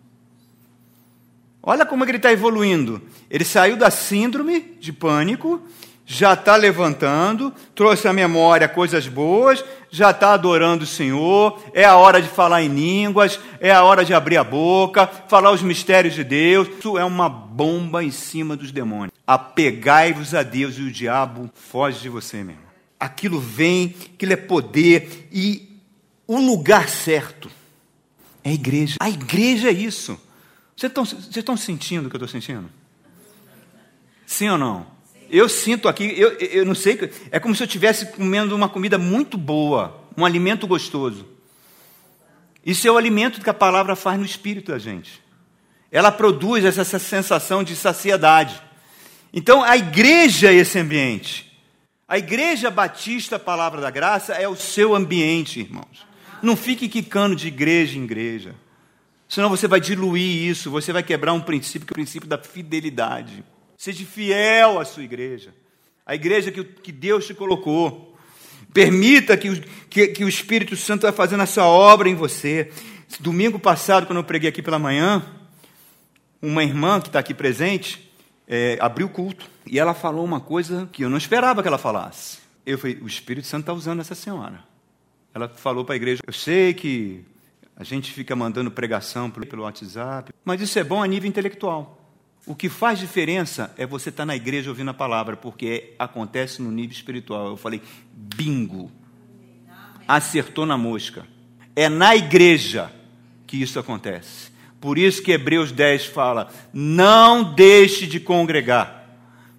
Olha como ele está evoluindo. Ele saiu da síndrome de pânico, já está levantando, trouxe à memória coisas boas, já está adorando o Senhor, é a hora de falar em línguas, é a hora de abrir a boca, falar os mistérios de Deus. Isso é uma bomba em cima dos demônios. Apegai-vos a Deus e o diabo foge de você mesmo. Aquilo vem, aquilo é poder e o lugar certo é a igreja. A igreja é isso. Vocês estão, sentindo o que eu estou sentindo? Sim ou não? Eu sinto aqui, eu, eu não sei, é como se eu estivesse comendo uma comida muito boa, um alimento gostoso. Isso é o alimento que a palavra faz no espírito da gente. Ela produz essa, essa sensação de saciedade. Então, a igreja é esse ambiente. A igreja batista, Palavra da Graça, é o seu ambiente, irmãos. Não fique quicando de igreja em igreja. Senão você vai diluir isso, você vai quebrar um princípio, que é o princípio da fidelidade. Seja fiel à sua igreja, a igreja que, que Deus te colocou. Permita que que, que o Espírito Santo vai fazendo essa obra em você. Domingo passado, quando eu preguei aqui pela manhã, uma irmã que está aqui presente é, abriu o culto e ela falou uma coisa que eu não esperava que ela falasse. Eu falei: o Espírito Santo está usando essa senhora. Ela falou para a igreja: eu sei que a gente fica mandando pregação pelo WhatsApp, mas isso é bom a nível intelectual. O que faz diferença é você estar na igreja ouvindo a palavra, porque acontece no nível espiritual. Eu falei, bingo. Acertou na mosca. É na igreja que isso acontece. Por isso que Hebreus 10 fala: não deixe de congregar,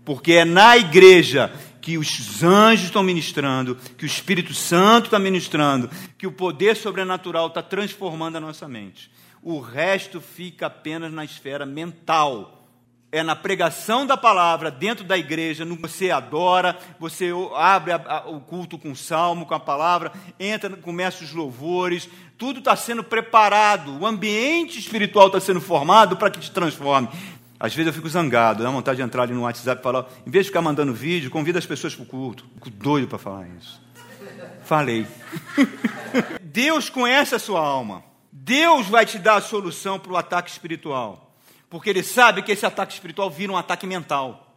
porque é na igreja que os anjos estão ministrando, que o Espírito Santo está ministrando, que o poder sobrenatural está transformando a nossa mente. O resto fica apenas na esfera mental. É na pregação da palavra dentro da igreja, você adora, você abre o culto com o salmo, com a palavra, entra, começa os louvores, tudo está sendo preparado, o ambiente espiritual está sendo formado para que te transforme. Às vezes eu fico zangado, dá vontade de entrar ali no WhatsApp e falar, em vez de ficar mandando vídeo, convida as pessoas para o culto. Fico doido para falar isso. Falei. Deus conhece a sua alma. Deus vai te dar a solução para o ataque espiritual. Porque Ele sabe que esse ataque espiritual vira um ataque mental.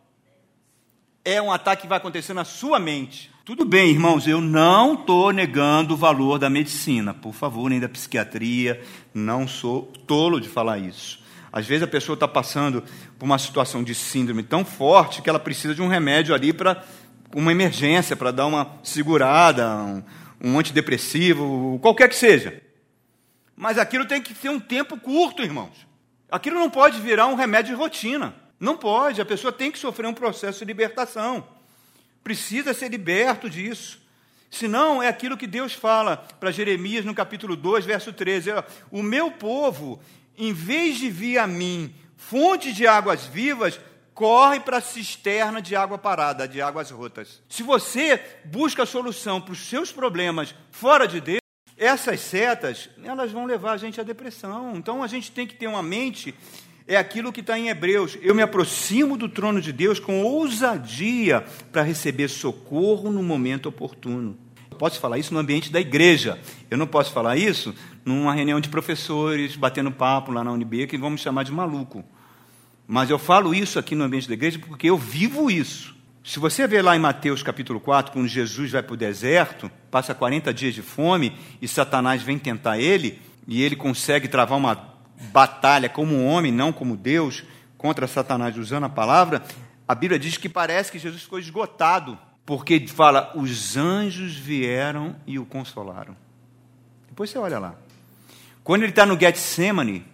É um ataque que vai acontecer na sua mente. Tudo bem, irmãos, eu não estou negando o valor da medicina, por favor, nem da psiquiatria, não sou tolo de falar isso. Às vezes a pessoa está passando por uma situação de síndrome tão forte que ela precisa de um remédio ali para uma emergência, para dar uma segurada, um, um antidepressivo, qualquer que seja. Mas aquilo tem que ter um tempo curto, irmãos. Aquilo não pode virar um remédio de rotina. Não pode. A pessoa tem que sofrer um processo de libertação. Precisa ser liberto disso. Senão é aquilo que Deus fala para Jeremias no capítulo 2, verso 13: O meu povo em vez de vir a mim fonte de águas vivas, corre para a cisterna de água parada, de águas rotas. Se você busca a solução para os seus problemas fora de Deus, essas setas, elas vão levar a gente à depressão. Então a gente tem que ter uma mente, é aquilo que está em Hebreus. Eu me aproximo do trono de Deus com ousadia para receber socorro no momento oportuno. Eu posso falar isso no ambiente da igreja. Eu não posso falar isso numa reunião de professores, batendo papo lá na UNB, que vão me chamar de maluco. Mas eu falo isso aqui no ambiente da igreja porque eu vivo isso. Se você ver lá em Mateus capítulo 4, quando Jesus vai para o deserto, passa 40 dias de fome e Satanás vem tentar ele, e ele consegue travar uma batalha como homem, não como Deus, contra Satanás usando a palavra, a Bíblia diz que parece que Jesus ficou esgotado, porque fala: os anjos vieram e o consolaram. Depois você olha lá. Quando ele está no Getsemane,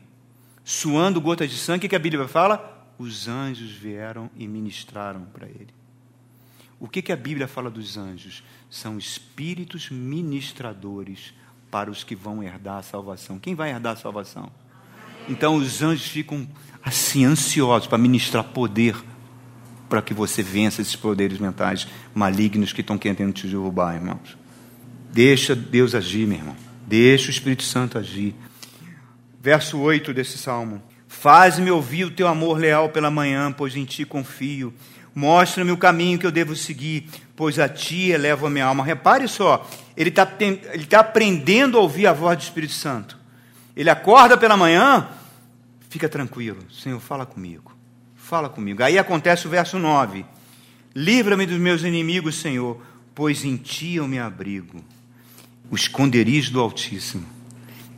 suando gotas de sangue, o que a Bíblia fala? Os anjos vieram e ministraram para ele. O que, que a Bíblia fala dos anjos? São espíritos ministradores para os que vão herdar a salvação. Quem vai herdar a salvação? Então os anjos ficam assim ansiosos para ministrar poder para que você vença esses poderes mentais malignos que estão querendo te derrubar, irmãos. Deixa Deus agir, meu irmão. Deixa o Espírito Santo agir. Verso 8 desse salmo. Faz-me ouvir o teu amor leal pela manhã, pois em ti confio. Mostra-me o caminho que eu devo seguir, pois a ti elevo a minha alma. Repare só, ele está ele tá aprendendo a ouvir a voz do Espírito Santo. Ele acorda pela manhã, fica tranquilo, Senhor, fala comigo, fala comigo. Aí acontece o verso 9: Livra-me dos meus inimigos, Senhor, pois em ti eu me abrigo. O esconderijo do Altíssimo.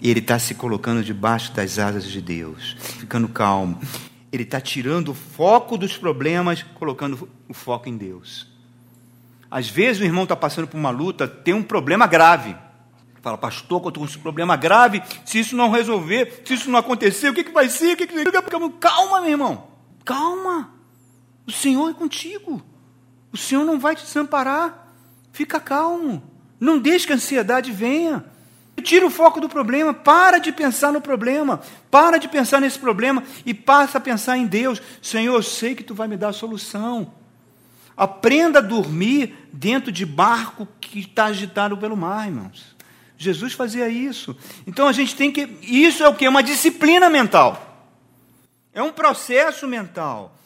Ele está se colocando debaixo das asas de Deus, ficando calmo ele está tirando o foco dos problemas, colocando o foco em Deus. Às vezes o irmão está passando por uma luta, tem um problema grave. Fala, pastor, estou com esse problema grave, se isso não resolver, se isso não acontecer, o que, que vai ser? O que, que... Calma, meu irmão, calma. O Senhor é contigo. O Senhor não vai te desamparar. Fica calmo. Não deixe que a ansiedade venha. Tira o foco do problema, para de pensar no problema, para de pensar nesse problema e passa a pensar em Deus. Senhor, eu sei que tu vai me dar a solução. Aprenda a dormir dentro de barco que está agitado pelo mar, irmãos. Jesus fazia isso. Então a gente tem que. Isso é o que? Uma disciplina mental. É um processo mental.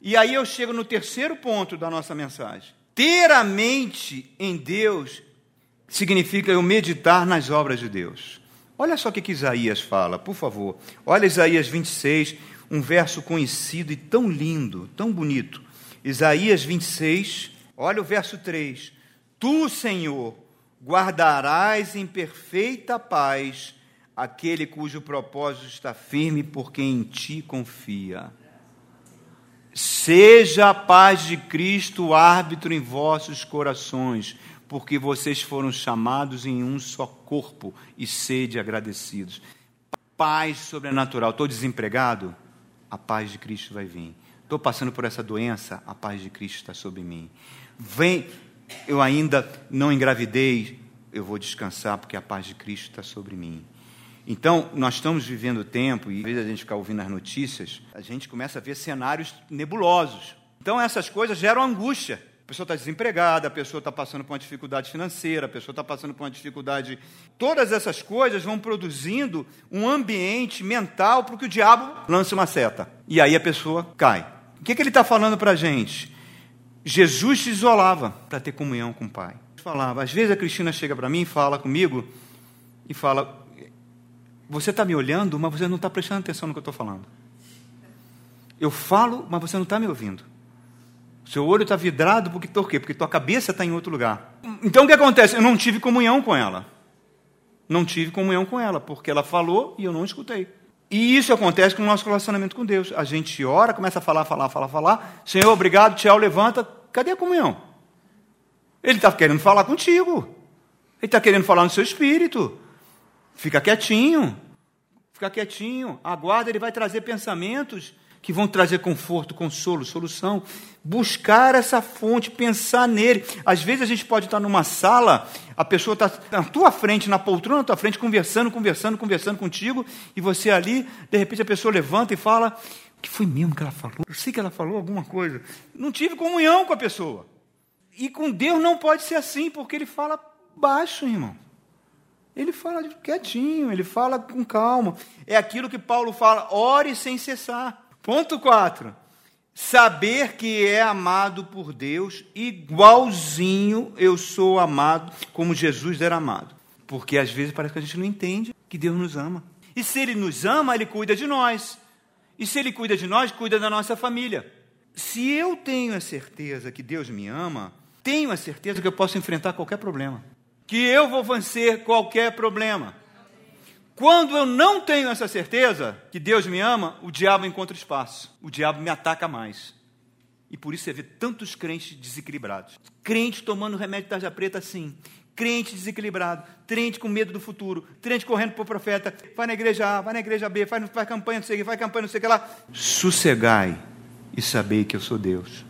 E aí eu chego no terceiro ponto da nossa mensagem. Ter a mente em Deus significa eu meditar nas obras de Deus. Olha só o que, que Isaías fala, por favor. Olha Isaías 26, um verso conhecido e tão lindo, tão bonito. Isaías 26, olha o verso 3. Tu, Senhor, guardarás em perfeita paz aquele cujo propósito está firme, porque em ti confia. Seja a paz de Cristo árbitro em vossos corações porque vocês foram chamados em um só corpo e sede agradecidos. Paz sobrenatural. Estou desempregado? A paz de Cristo vai vir. Estou passando por essa doença? A paz de Cristo está sobre mim. Vem, eu ainda não engravidei, eu vou descansar porque a paz de Cristo está sobre mim. Então, nós estamos vivendo tempo, e às vezes a gente ficar ouvindo as notícias, a gente começa a ver cenários nebulosos. Então, essas coisas geram angústia. A pessoa está desempregada, a pessoa está passando por uma dificuldade financeira, a pessoa está passando por uma dificuldade. Todas essas coisas vão produzindo um ambiente mental para que o diabo lance uma seta. E aí a pessoa cai. O que, que ele está falando para a gente? Jesus se isolava para ter comunhão com o Pai. Falava. Às vezes a Cristina chega para mim e fala comigo e fala: Você está me olhando, mas você não está prestando atenção no que eu estou falando. Eu falo, mas você não está me ouvindo. Seu olho está vidrado porque por quê? Porque tua cabeça está em outro lugar. Então o que acontece? Eu não tive comunhão com ela. Não tive comunhão com ela, porque ela falou e eu não escutei. E isso acontece com o nosso relacionamento com Deus. A gente ora, começa a falar, falar, falar, falar. Senhor, obrigado, tchau, levanta. Cadê a comunhão? Ele está querendo falar contigo. Ele está querendo falar no seu espírito. Fica quietinho. Fica quietinho. Aguarda, ele vai trazer pensamentos que vão trazer conforto, consolo, solução. Buscar essa fonte, pensar nele. Às vezes a gente pode estar numa sala, a pessoa está na tua frente, na poltrona na tua frente, conversando, conversando, conversando contigo, e você ali, de repente a pessoa levanta e fala: O que foi mesmo que ela falou? Eu sei que ela falou alguma coisa. Não tive comunhão com a pessoa. E com Deus não pode ser assim, porque ele fala baixo, irmão. Ele fala quietinho, ele fala com calma. É aquilo que Paulo fala: ore sem cessar. Ponto 4. Saber que é amado por Deus, igualzinho eu sou amado, como Jesus era amado. Porque às vezes parece que a gente não entende que Deus nos ama. E se Ele nos ama, Ele cuida de nós. E se Ele cuida de nós, cuida da nossa família. Se eu tenho a certeza que Deus me ama, tenho a certeza que eu posso enfrentar qualquer problema. Que eu vou vencer qualquer problema. Quando eu não tenho essa certeza que Deus me ama, o diabo encontra espaço. O diabo me ataca mais. E por isso você vê tantos crentes desequilibrados. Crente tomando remédio tarja preta assim. Crente desequilibrado, crente com medo do futuro, crente correndo para o profeta, vai na igreja A, vai na igreja B, faz, faz campanha, não sei o que, faz campanha, não sei o que lá. Sossegai e sabei que eu sou Deus.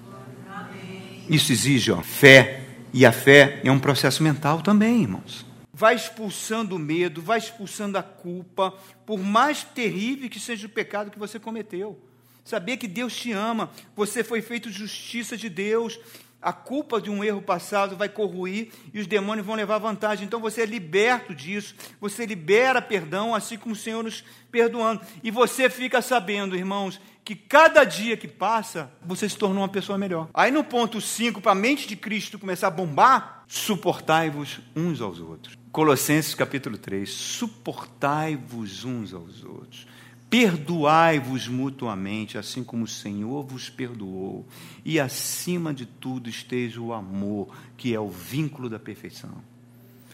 Isso exige ó, fé, e a fé é um processo mental também, irmãos. Vai expulsando o medo, vai expulsando a culpa, por mais terrível que seja o pecado que você cometeu. Saber que Deus te ama, você foi feito justiça de Deus, a culpa de um erro passado vai corruir e os demônios vão levar vantagem. Então você é liberto disso, você libera perdão, assim como o Senhor nos perdoando. E você fica sabendo, irmãos, que cada dia que passa, você se tornou uma pessoa melhor. Aí no ponto 5, para a mente de Cristo começar a bombar, suportai-vos uns aos outros. Colossenses capítulo 3, suportai-vos uns aos outros. Perdoai-vos mutuamente, assim como o Senhor vos perdoou. E acima de tudo esteja o amor, que é o vínculo da perfeição.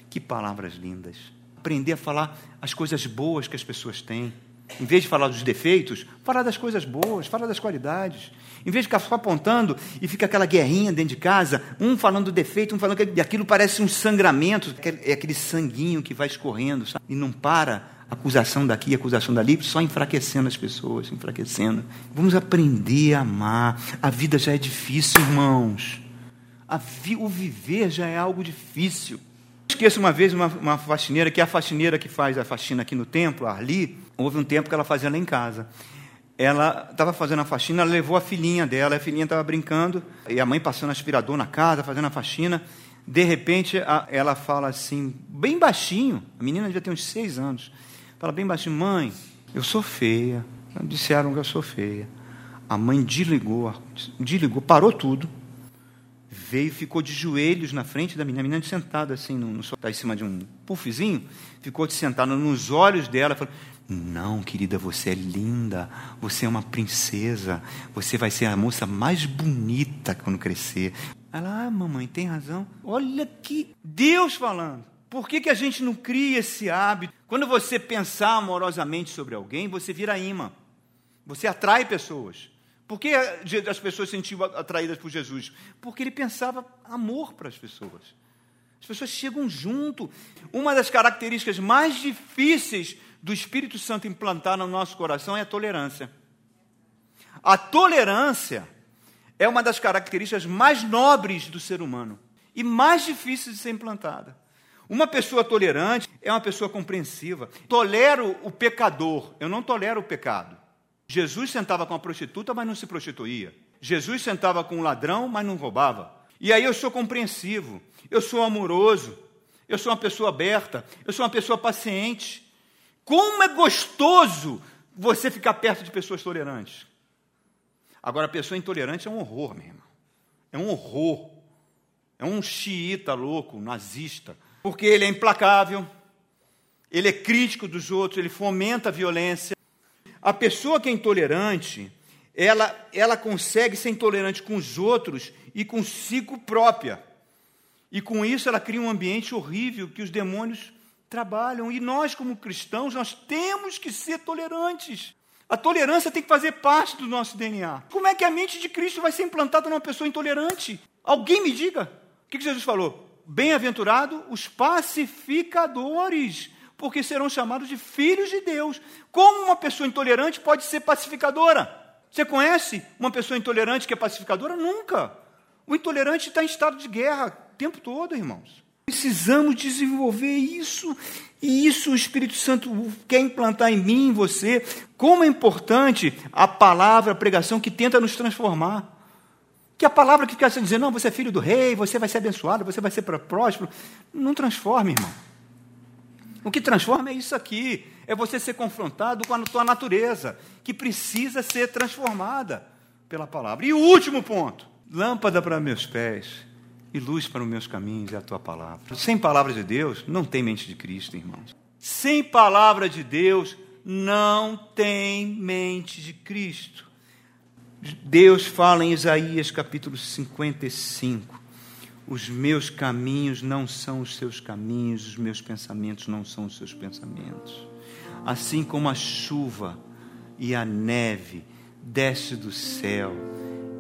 Que palavras lindas. Aprender a falar as coisas boas que as pessoas têm. Em vez de falar dos defeitos, falar das coisas boas, falar das qualidades. Em vez de ficar só apontando e fica aquela guerrinha dentro de casa, um falando do defeito, um falando que aquilo parece um sangramento, é aquele sanguinho que vai escorrendo sabe? e não para acusação daqui, acusação dali, só enfraquecendo as pessoas, enfraquecendo. Vamos aprender a amar. A vida já é difícil, irmãos. Vi, o viver já é algo difícil. Esqueço uma vez uma, uma faxineira, que é a faxineira que faz a faxina aqui no templo, a Arli, houve um tempo que ela fazia lá em casa. Ela estava fazendo a faxina, ela levou a filhinha dela, a filhinha estava brincando, e a mãe passando aspirador na casa, fazendo a faxina. De repente, a, ela fala assim, bem baixinho, a menina devia ter uns seis anos. Fala bem baixinho, mãe, eu sou feia. Disseram que eu sou feia. A mãe desligou, desligou, parou tudo. Veio, ficou de joelhos na frente da menina, a menina sentada assim, no, no em cima de um puffzinho, ficou sentada nos olhos dela, falou: Não, querida, você é linda, você é uma princesa, você vai ser a moça mais bonita quando crescer. Ela, ah, mamãe, tem razão. Olha que Deus falando. Por que, que a gente não cria esse hábito? Quando você pensar amorosamente sobre alguém, você vira imã. Você atrai pessoas. Por que as pessoas se sentiam atraídas por Jesus? Porque ele pensava amor para as pessoas. As pessoas chegam junto. Uma das características mais difíceis do Espírito Santo implantar no nosso coração é a tolerância. A tolerância é uma das características mais nobres do ser humano e mais difíceis de ser implantada. Uma pessoa tolerante é uma pessoa compreensiva. Tolero o pecador, eu não tolero o pecado. Jesus sentava com a prostituta, mas não se prostituía. Jesus sentava com o ladrão, mas não roubava. E aí eu sou compreensivo, eu sou amoroso, eu sou uma pessoa aberta, eu sou uma pessoa paciente. Como é gostoso você ficar perto de pessoas tolerantes. Agora, a pessoa intolerante é um horror, meu irmão. É um horror. É um xiita louco, nazista porque ele é implacável, ele é crítico dos outros, ele fomenta a violência. A pessoa que é intolerante, ela, ela consegue ser intolerante com os outros e consigo própria. E com isso ela cria um ambiente horrível que os demônios trabalham. E nós, como cristãos, nós temos que ser tolerantes. A tolerância tem que fazer parte do nosso DNA. Como é que a mente de Cristo vai ser implantada numa pessoa intolerante? Alguém me diga. O que Jesus falou? Bem-aventurado os pacificadores, porque serão chamados de filhos de Deus. Como uma pessoa intolerante pode ser pacificadora? Você conhece uma pessoa intolerante que é pacificadora? Nunca. O intolerante está em estado de guerra o tempo todo, irmãos. Precisamos desenvolver isso, e isso o Espírito Santo quer implantar em mim, em você. Como é importante a palavra, a pregação que tenta nos transformar. Que a palavra que quer dizer, não, você é filho do rei, você vai ser abençoado, você vai ser próspero, não transforma, irmão. O que transforma é isso aqui, é você ser confrontado com a tua natureza, que precisa ser transformada pela palavra. E o último ponto: lâmpada para meus pés e luz para os meus caminhos é a tua palavra. Sem palavra de Deus, não tem mente de Cristo, irmãos. Sem palavra de Deus, não tem mente de Cristo. Deus fala em Isaías capítulo 55: Os meus caminhos não são os seus caminhos, os meus pensamentos não são os seus pensamentos. assim como a chuva e a neve desce do céu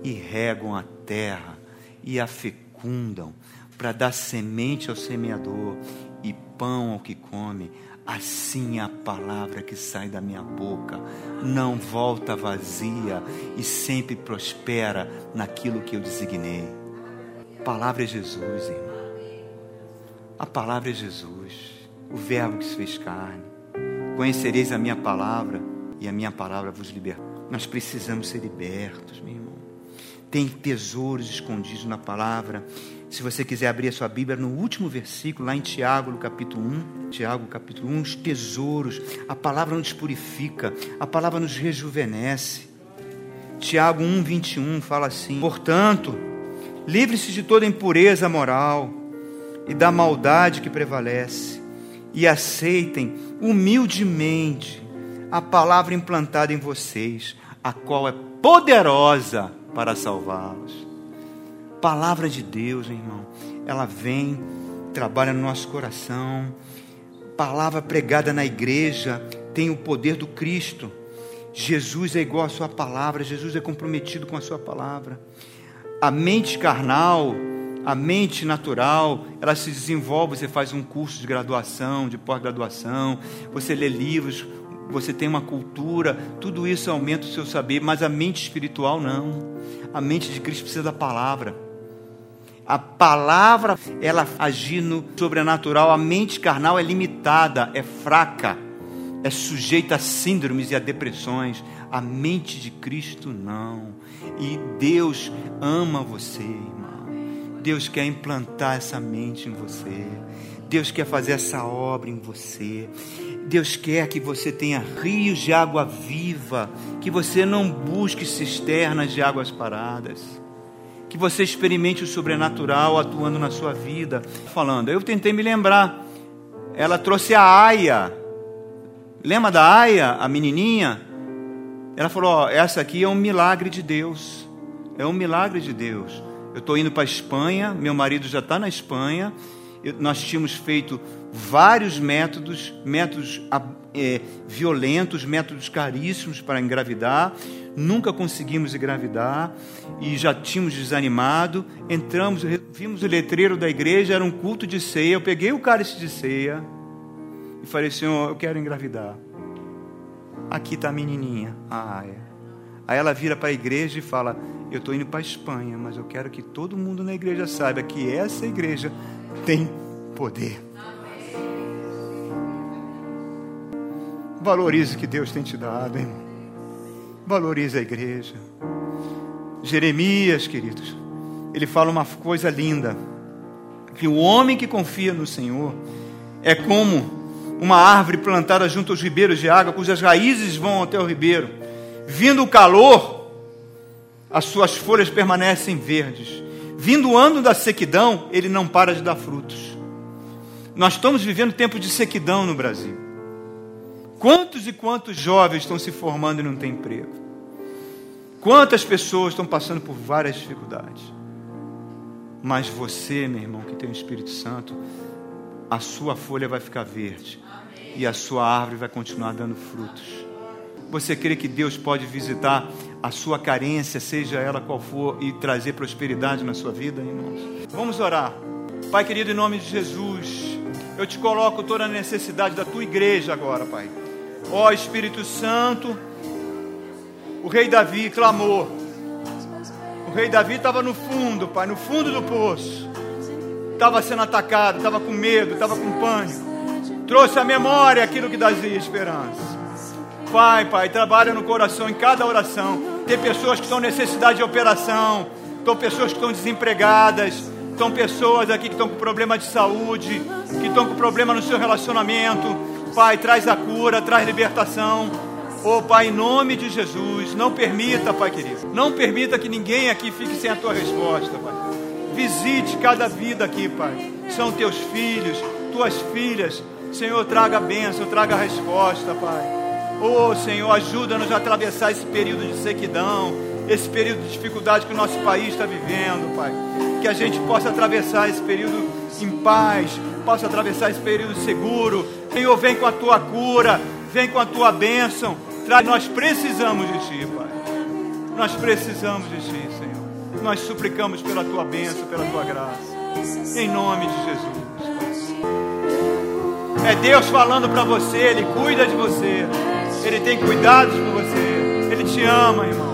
e regam a terra e a fecundam para dar semente ao semeador e pão ao que come, assim é a palavra que sai da minha boca não volta vazia e sempre prospera naquilo que eu designei. A palavra é Jesus, irmão. A palavra é Jesus, o Verbo que se fez carne. Conhecereis a minha palavra e a minha palavra vos liberta. Nós precisamos ser libertos, meu irmão. Tem tesouros escondidos na palavra se você quiser abrir a sua Bíblia no último versículo, lá em Tiago, no capítulo 1, Tiago, capítulo 1, os tesouros, a palavra nos purifica, a palavra nos rejuvenesce. Tiago 1, 21 fala assim: Portanto, livre-se de toda impureza moral e da maldade que prevalece, e aceitem humildemente a palavra implantada em vocês, a qual é poderosa para salvá-los palavra de Deus, irmão, ela vem, trabalha no nosso coração. Palavra pregada na igreja tem o poder do Cristo. Jesus é igual à sua palavra, Jesus é comprometido com a sua palavra. A mente carnal, a mente natural, ela se desenvolve, você faz um curso de graduação, de pós-graduação, você lê livros, você tem uma cultura, tudo isso aumenta o seu saber, mas a mente espiritual não. A mente de Cristo precisa da palavra. A palavra, ela agir no sobrenatural, a mente carnal é limitada, é fraca, é sujeita a síndromes e a depressões. A mente de Cristo não. E Deus ama você, irmão. Deus quer implantar essa mente em você. Deus quer fazer essa obra em você. Deus quer que você tenha rios de água viva, que você não busque cisternas de águas paradas que você experimente o sobrenatural atuando na sua vida. Falando, eu tentei me lembrar. Ela trouxe a Aia. Lembra da Aia, a menininha? Ela falou: essa aqui é um milagre de Deus. É um milagre de Deus. Eu estou indo para a Espanha, meu marido já está na Espanha. Nós tínhamos feito vários métodos, métodos é, violentos, métodos caríssimos para engravidar nunca conseguimos engravidar e já tínhamos desanimado. Entramos, vimos o letreiro da igreja, era um culto de ceia. Eu peguei o cálice de ceia e falei: Senhor, eu quero engravidar. Aqui está a menininha. Ah, é. Aí ela vira para a igreja e fala: Eu estou indo para a Espanha, mas eu quero que todo mundo na igreja saiba que essa igreja tem poder. Valorize o que Deus tem te dado, irmão. Valorize a igreja. Jeremias, queridos, ele fala uma coisa linda: que o homem que confia no Senhor é como uma árvore plantada junto aos ribeiros de água, cujas raízes vão até o ribeiro. Vindo o calor, as suas folhas permanecem verdes. Vindo o ano da sequidão, ele não para de dar frutos. Nós estamos vivendo tempo de sequidão no Brasil. Quantos e quantos jovens estão se formando e não têm emprego? Quantas pessoas estão passando por várias dificuldades? Mas você, meu irmão, que tem o Espírito Santo, a sua folha vai ficar verde Amém. e a sua árvore vai continuar dando frutos. Você crê que Deus pode visitar a sua carência, seja ela qual for, e trazer prosperidade na sua vida, irmãos? Vamos orar. Pai querido, em nome de Jesus, eu te coloco toda a necessidade da tua igreja agora, Pai. Ó Espírito Santo, o rei Davi clamou. O rei Davi estava no fundo, pai, no fundo do poço. Estava sendo atacado, estava com medo, estava com pânico. Trouxe à memória aquilo que dazia esperança. Pai, pai, trabalha no coração em cada oração. Tem pessoas que estão necessidade de operação. Estão pessoas que estão desempregadas. Estão pessoas aqui que estão com problema de saúde, que estão com problema no seu relacionamento Pai, traz a cura, traz libertação. Oh, Pai, em nome de Jesus, não permita, Pai querido, não permita que ninguém aqui fique sem a tua resposta, Pai. Visite cada vida aqui, Pai. São teus filhos, tuas filhas. Senhor, traga a bênção, traga a resposta, Pai. Oh, Senhor, ajuda-nos a atravessar esse período de sequidão, esse período de dificuldade que o nosso país está vivendo, Pai. Que a gente possa atravessar esse período em paz, possa atravessar esse período seguro. Senhor, vem com a tua cura, Vem com a tua bênção. Nós precisamos de ti, Pai. Nós precisamos de ti, Senhor. Nós suplicamos pela tua bênção, pela tua graça. Em nome de Jesus. É Deus falando para você, Ele cuida de você. Ele tem cuidados por você. Ele te ama, irmão.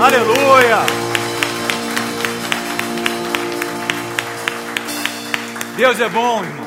Aleluia! Deus é bom, irmão.